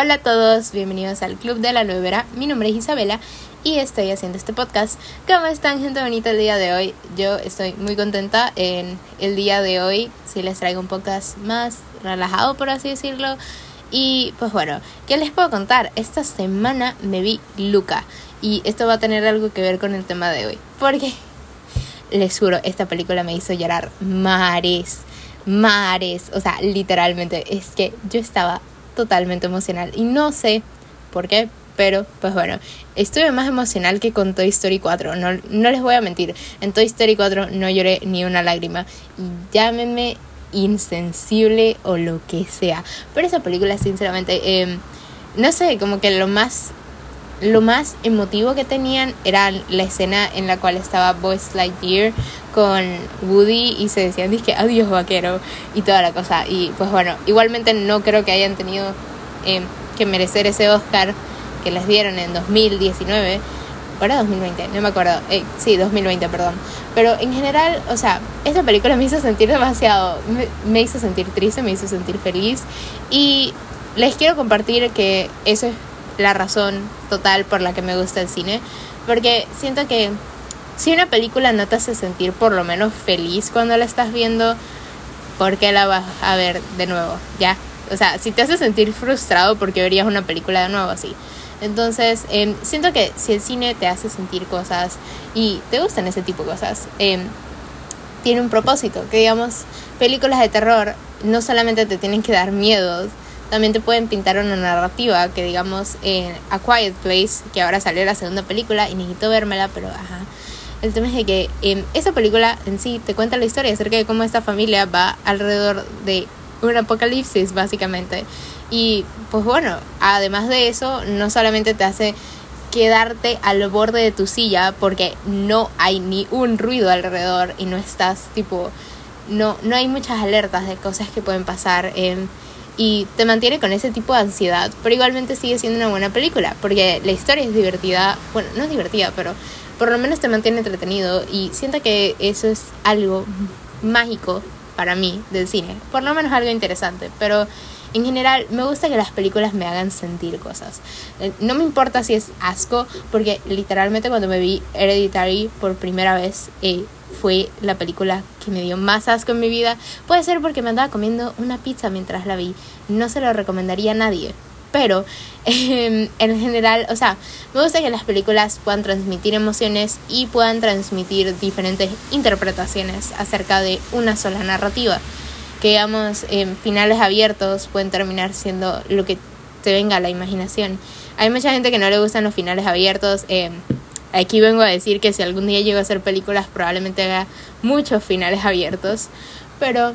Hola a todos, bienvenidos al Club de la Nuevera. Mi nombre es Isabela y estoy haciendo este podcast. ¿Cómo están, gente bonita, el día de hoy? Yo estoy muy contenta en el día de hoy. Si les traigo un podcast más relajado, por así decirlo. Y pues bueno, ¿qué les puedo contar? Esta semana me vi Luca y esto va a tener algo que ver con el tema de hoy. Porque les juro, esta película me hizo llorar mares, mares. O sea, literalmente, es que yo estaba totalmente emocional. Y no sé por qué, pero pues bueno, estuve más emocional que con Toy Story 4. No, no les voy a mentir, en Toy Story 4 no lloré ni una lágrima. Y llámenme insensible o lo que sea. Pero esa película, sinceramente, em, no sé, como que lo más lo más emotivo que tenían era la escena en la cual estaba Buzz Lightyear con Woody y se decían dije adiós vaquero y toda la cosa. Y pues bueno igualmente no creo que hayan tenido eh, que merecer ese Oscar que les dieron en 2019 o era 2020 no me acuerdo. Eh, sí 2020 perdón. Pero en general o sea esta película me hizo sentir demasiado me, me hizo sentir triste me hizo sentir feliz. Y les quiero compartir que eso es la razón total por la que me gusta el cine. Porque siento que si una película no te hace sentir por lo menos feliz cuando la estás viendo, ¿por qué la vas a ver de nuevo? Ya. O sea, si te hace sentir frustrado porque verías una película de nuevo así. Entonces, em, siento que si el cine te hace sentir cosas y te gustan ese tipo de cosas, em, tiene un propósito. Que digamos, películas de terror no solamente te tienen que dar miedo, también te pueden pintar una narrativa que digamos en A Quiet Place, que ahora salió la segunda película y necesito vérmela, pero ajá. El tema es de que en esa película en sí te cuenta la historia acerca de cómo esta familia va alrededor de un apocalipsis básicamente. Y pues bueno, además de eso, no solamente te hace quedarte al borde de tu silla porque no hay ni un ruido alrededor y no estás tipo no no hay muchas alertas de cosas que pueden pasar en y te mantiene con ese tipo de ansiedad, pero igualmente sigue siendo una buena película, porque la historia es divertida, bueno, no es divertida, pero por lo menos te mantiene entretenido y siento que eso es algo mágico para mí del cine, por lo menos algo interesante, pero en general me gusta que las películas me hagan sentir cosas. Eh, no me importa si es asco, porque literalmente cuando me vi Hereditary por primera vez, eh, fue la película que me dio más asco en mi vida. Puede ser porque me andaba comiendo una pizza mientras la vi. No se lo recomendaría a nadie. Pero em, en general, o sea, me gusta que las películas puedan transmitir emociones y puedan transmitir diferentes interpretaciones acerca de una sola narrativa. Que digamos, finales abiertos pueden terminar siendo lo que te venga a la imaginación. Hay mucha gente que no le gustan los finales abiertos. Eh, Aquí vengo a decir que si algún día llego a hacer películas probablemente haga muchos finales abiertos, pero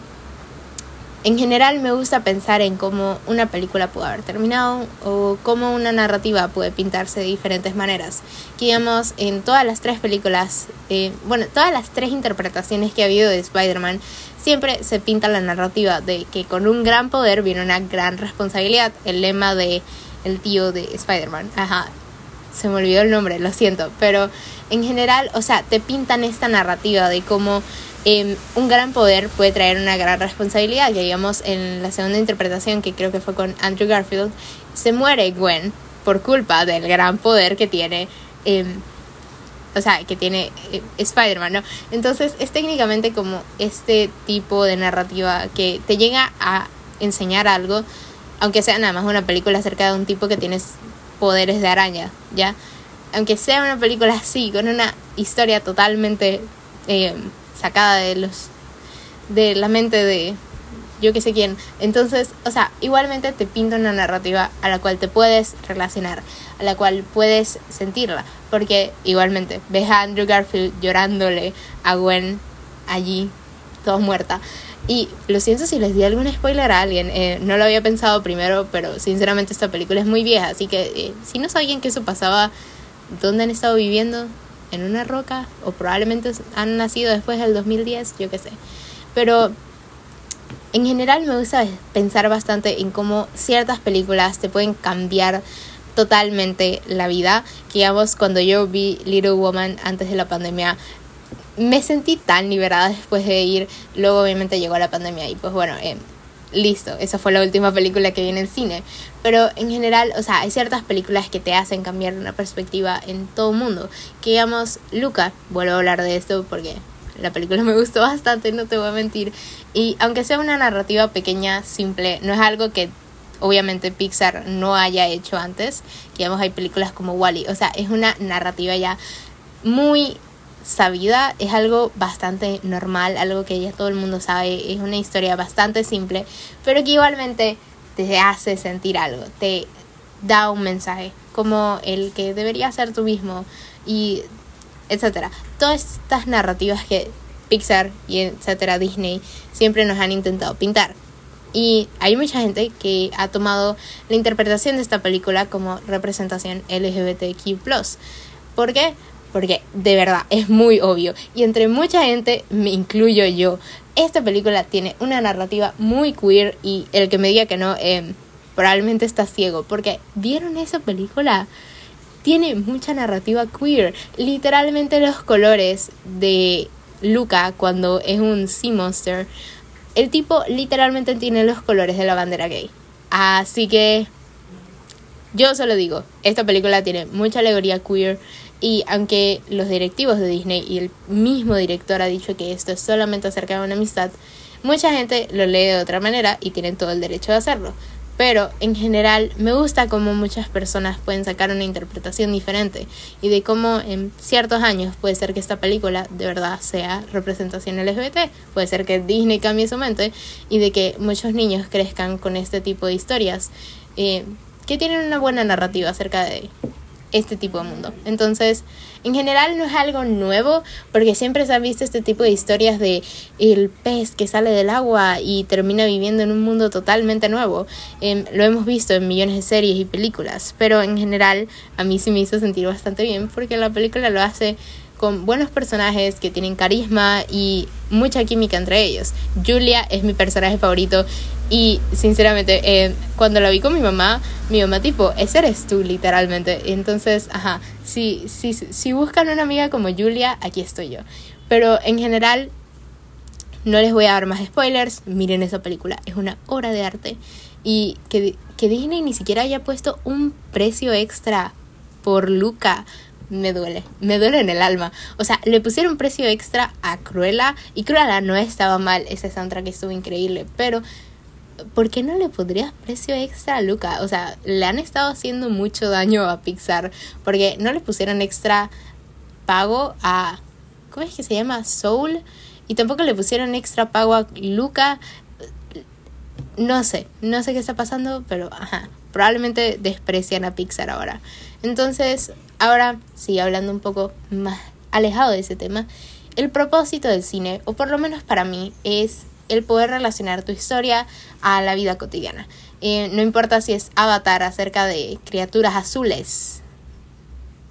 en general me gusta pensar en cómo una película puede haber terminado o cómo una narrativa puede pintarse de diferentes maneras. Que digamos, en todas las tres películas, eh, bueno, todas las tres interpretaciones que ha habido de Spider-Man, siempre se pinta la narrativa de que con un gran poder viene una gran responsabilidad. El lema de el tío de Spider-Man. Ajá, se me olvidó el nombre, lo siento, pero en general, o sea, te pintan esta narrativa de cómo em, un gran poder puede traer una gran responsabilidad, que digamos en la segunda interpretación, que creo que fue con Andrew Garfield, se muere Gwen por culpa del gran poder que tiene, em, o sea, que tiene eh, Spider-Man, ¿no? Entonces es técnicamente como este tipo de narrativa que te llega a enseñar algo, aunque sea nada más una película acerca de un tipo que tienes poderes de araña, ¿ya? Aunque sea una película así, con una historia totalmente eh, sacada de los de la mente de yo que sé quién. Entonces, o sea, igualmente te pinta una narrativa a la cual te puedes relacionar, a la cual puedes sentirla, porque igualmente ves a Andrew Garfield llorándole a Gwen allí, toda muerta. Y lo siento si les di algún spoiler a alguien, eh, no lo había pensado primero, pero sinceramente esta película es muy vieja, así que eh, si no sabían que eso pasaba, ¿dónde han estado viviendo? ¿En una roca? ¿O probablemente han nacido después del 2010? Yo qué sé. Pero en general me gusta pensar bastante en cómo ciertas películas te pueden cambiar totalmente la vida. Que digamos, cuando yo vi Little Woman antes de la pandemia, me sentí tan liberada después de ir. Luego obviamente llegó la pandemia y pues bueno, eh, listo, esa fue la última película que vi en cine. Pero en general, o sea, hay ciertas películas que te hacen cambiar una perspectiva en todo el mundo. Que digamos, Luca, vuelvo a hablar de esto porque la película me gustó bastante, no te voy a mentir. Y aunque sea una narrativa pequeña, simple, no es algo que obviamente Pixar no haya hecho antes. Que digamos, hay películas como Wally. O sea, es una narrativa ya muy sabida, es algo bastante normal, algo que ya todo el mundo sabe, es una historia bastante simple, pero que igualmente te hace sentir algo, te da un mensaje, como el que debería ser tú mismo y etcétera. Todas estas narrativas que Pixar y etcétera Disney siempre nos han intentado pintar. Y hay mucha gente que ha tomado la interpretación de esta película como representación LGBTQ. ¿Por qué? Porque de verdad es muy obvio. Y entre mucha gente, me incluyo yo, esta película tiene una narrativa muy queer y el que me diga que no, eh, probablemente está ciego, porque ¿vieron esa película? Tiene mucha narrativa queer. Literalmente los colores de Luca cuando es un Sea Monster, el tipo literalmente tiene los colores de la bandera gay. Así que yo solo digo, esta película tiene mucha alegoría queer y aunque los directivos de Disney y el mismo director ha dicho que esto es solamente acerca de una amistad, mucha gente lo lee de otra manera y tienen todo el derecho de hacerlo. Pero en general me gusta cómo muchas personas pueden sacar una interpretación diferente y de cómo en ciertos años puede ser que esta película de verdad sea representación LGBT, puede ser que Disney cambie su mente y de que muchos niños crezcan con este tipo de historias eh, que tienen una buena narrativa acerca de este tipo de mundo. Entonces, en general no es algo nuevo, porque siempre se han visto este tipo de historias de el pez que sale del agua y termina viviendo en un mundo totalmente nuevo. Em, lo hemos visto en millones de series y películas, pero en general a mí sí me hizo sentir bastante bien porque la película lo hace con buenos personajes que tienen carisma y mucha química entre ellos. Julia es mi personaje favorito y sinceramente eh, cuando la vi con mi mamá, mi mamá tipo, ese eres tú literalmente. Entonces, ajá, si, si, si buscan una amiga como Julia, aquí estoy yo. Pero en general, no les voy a dar más spoilers, miren esa película, es una obra de arte. Y que, que Disney ni siquiera haya puesto un precio extra por Luca me duele, me duele en el alma. O sea, le pusieron precio extra a Cruella y Cruella no estaba mal, ese soundtrack estuvo increíble, pero ¿por qué no le pondrías precio extra a Luca? O sea, le han estado haciendo mucho daño a Pixar porque no le pusieron extra pago a ¿cómo es que se llama? Soul y tampoco le pusieron extra pago a Luca. No sé, no sé qué está pasando, pero ajá, probablemente desprecian a Pixar ahora. Entonces, Ahora, sí, hablando un poco más alejado de ese tema, el propósito del cine, o por lo menos para mí, es el poder relacionar tu historia a la vida cotidiana. Eh, no importa si es Avatar acerca de criaturas azules,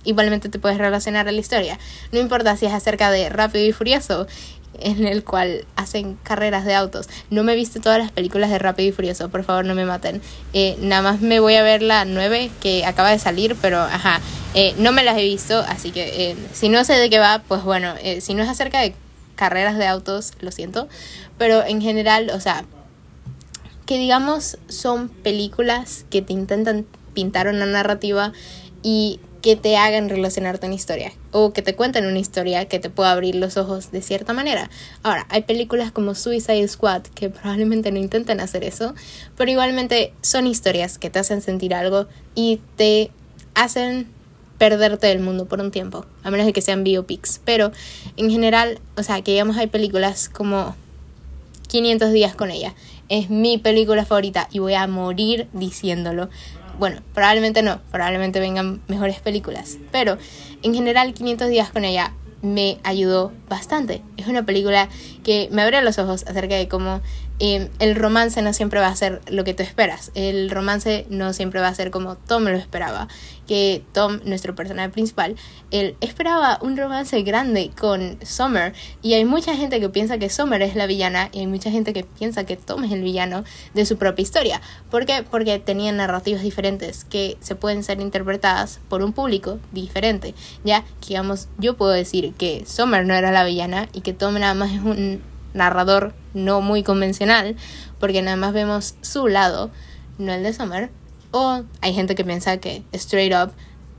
igualmente te puedes relacionar a la historia. No importa si es acerca de Rápido y Furioso en el cual hacen carreras de autos. No me he visto todas las películas de Rápido y Furioso, por favor no me maten. Eh, nada más me voy a ver la 9 que acaba de salir, pero ajá, eh, no me las he visto, así que si no sé de qué va, pues bueno, si no es acerca de carreras de autos, lo siento, pero en general, o sea, que digamos son películas que te intentan pintar una narrativa y que te hagan relacionarte una historia o que te cuenten una historia que te pueda abrir los ojos de cierta manera. Ahora, hay películas como Suicide Squad que probablemente no intenten hacer eso, pero igualmente son historias que te hacen sentir algo y te hacen perderte del mundo por un tiempo, a menos de que sean biopics, pero en general, o sea, que digamos hay películas como 500 días con ella. Es mi película favorita y voy a morir diciéndolo bueno, probablemente no, probablemente vengan mejores películas, pero en general 500 días con ella me ayudó bastante. Es una película que me abre los ojos acerca de cómo el romance no siempre va a ser lo que tú esperas. El romance no siempre va a ser como Tom lo esperaba. Que Tom, nuestro personaje principal, él esperaba un romance grande con Summer. Y hay mucha gente que piensa que Summer es la villana y hay mucha gente que piensa que Tom es el villano de su propia historia. ¿Por qué? Porque tenían narrativas diferentes que se pueden ser interpretadas por un público diferente. Ya, digamos, yo puedo decir que Summer no era la villana y que Tom nada más es un narrador no muy convencional, porque nada más vemos su lado, no el de Summer. O hay gente que piensa que straight up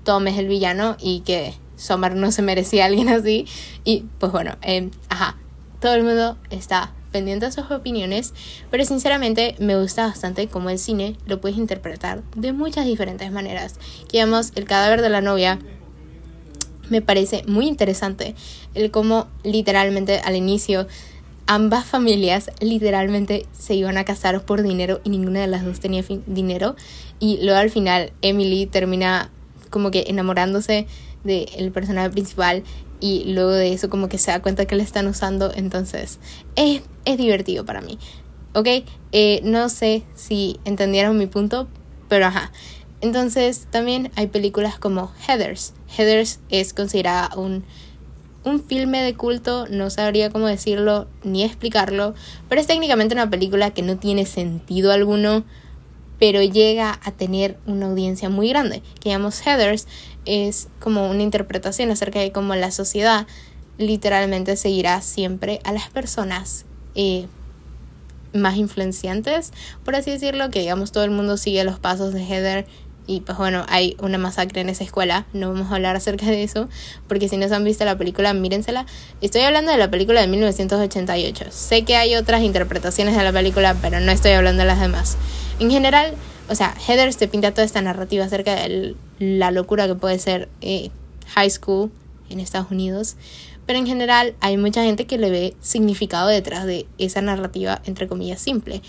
Tom es el villano y que Summer no se merecía a alguien así. Y pues bueno, eh, ajá, todo el mundo está pendiente de sus opiniones, pero sinceramente me gusta bastante cómo el cine lo puedes interpretar de muchas diferentes maneras. Que el cadáver de la novia me parece muy interesante el cómo literalmente al inicio ambas familias literalmente se iban a casar por dinero y ninguna de las dos tenía dinero. Y luego al final Emily termina como que enamorándose del personaje principal y luego de eso como que se da cuenta que le están usando. Entonces es, es divertido para mí. Ok eh, no sé si entendieron mi punto pero ajá. Entonces también hay películas como Heathers. Heathers es considerada un un filme de culto, no sabría cómo decirlo ni explicarlo, pero es técnicamente una película que no tiene sentido alguno, pero llega a tener una audiencia muy grande. Que llamamos Heathers es como una interpretación acerca de cómo la sociedad literalmente seguirá siempre a las personas eh, más influenciantes, por así decirlo, que digamos todo el mundo sigue los pasos de Heather y pues bueno, hay una masacre en esa escuela, no vamos a hablar acerca de eso, porque si no se han visto la película, mírensela. Estoy hablando de la película de 1988. Sé que hay otras interpretaciones de la película, pero no estoy hablando de las demás. En general, o sea, Heather te pinta toda esta narrativa acerca de la locura que puede ser eh, high school en Estados Unidos, pero en general hay mucha gente que le ve significado detrás de esa narrativa, entre comillas, simple.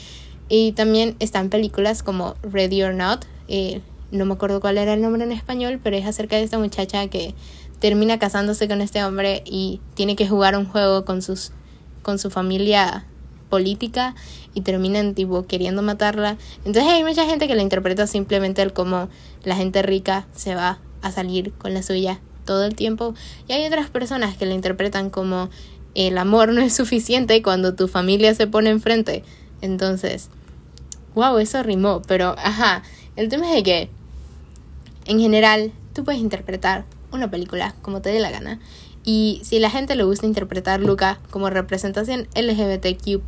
Y también están películas como Ready or Not, eh, no me acuerdo cuál era el nombre en español, pero es acerca de esta muchacha que termina casándose con este hombre y tiene que jugar un juego con sus con su familia política y terminan tipo queriendo matarla. Entonces hay mucha gente que la interpreta simplemente como la gente rica se va a salir con la suya todo el tiempo y hay otras personas que la interpretan como el amor no es suficiente cuando tu familia se pone enfrente. Entonces, wow, eso rimó, pero ajá, el tema es de que en general, tú puedes interpretar una película como te dé la gana. Y si la gente le gusta interpretar Luca como representación LGBTQ,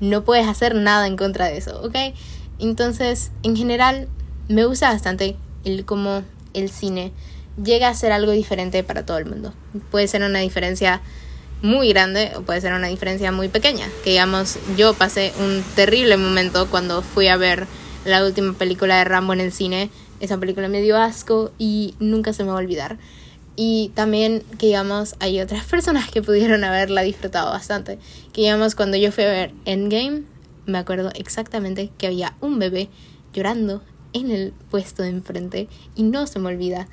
no puedes hacer nada en contra de eso, ¿ok? Entonces, en general, me gusta bastante el cómo el cine llega a ser algo diferente para todo el mundo. Puede ser una diferencia muy grande o puede ser una diferencia muy pequeña. Que digamos, yo pasé un terrible momento cuando fui a ver la última película de Rambo en el cine esa película me dio asco y nunca se me va a olvidar. Y también que digamos, hay otras personas que pudieron haberla disfrutado bastante. Que digamos, cuando yo fui a ver Endgame, me acuerdo exactamente que había un bebé llorando en el puesto de enfrente y no se me olvida.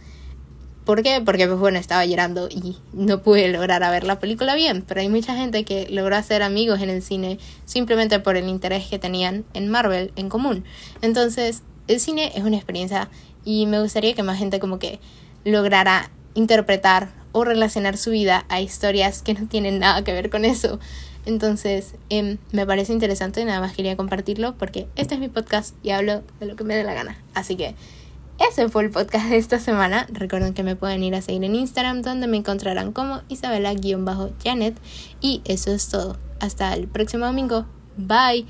¿Por qué? Porque pues bueno, estaba llorando y no pude lograr a ver la película bien, pero hay mucha gente que logró hacer amigos en el cine simplemente por el interés que tenían en Marvel en común. Entonces, el cine es una experiencia y me gustaría que más gente como que lograra interpretar o relacionar su vida a historias que no tienen nada que ver con eso. Entonces, em, me parece interesante, nada más quería compartirlo porque este es mi podcast y hablo de lo que me dé la gana. Así que ese fue el podcast de esta semana. Recuerden que me pueden ir a seguir en Instagram donde me encontrarán como Isabela-Janet. Y eso es todo. Hasta el próximo domingo. Bye.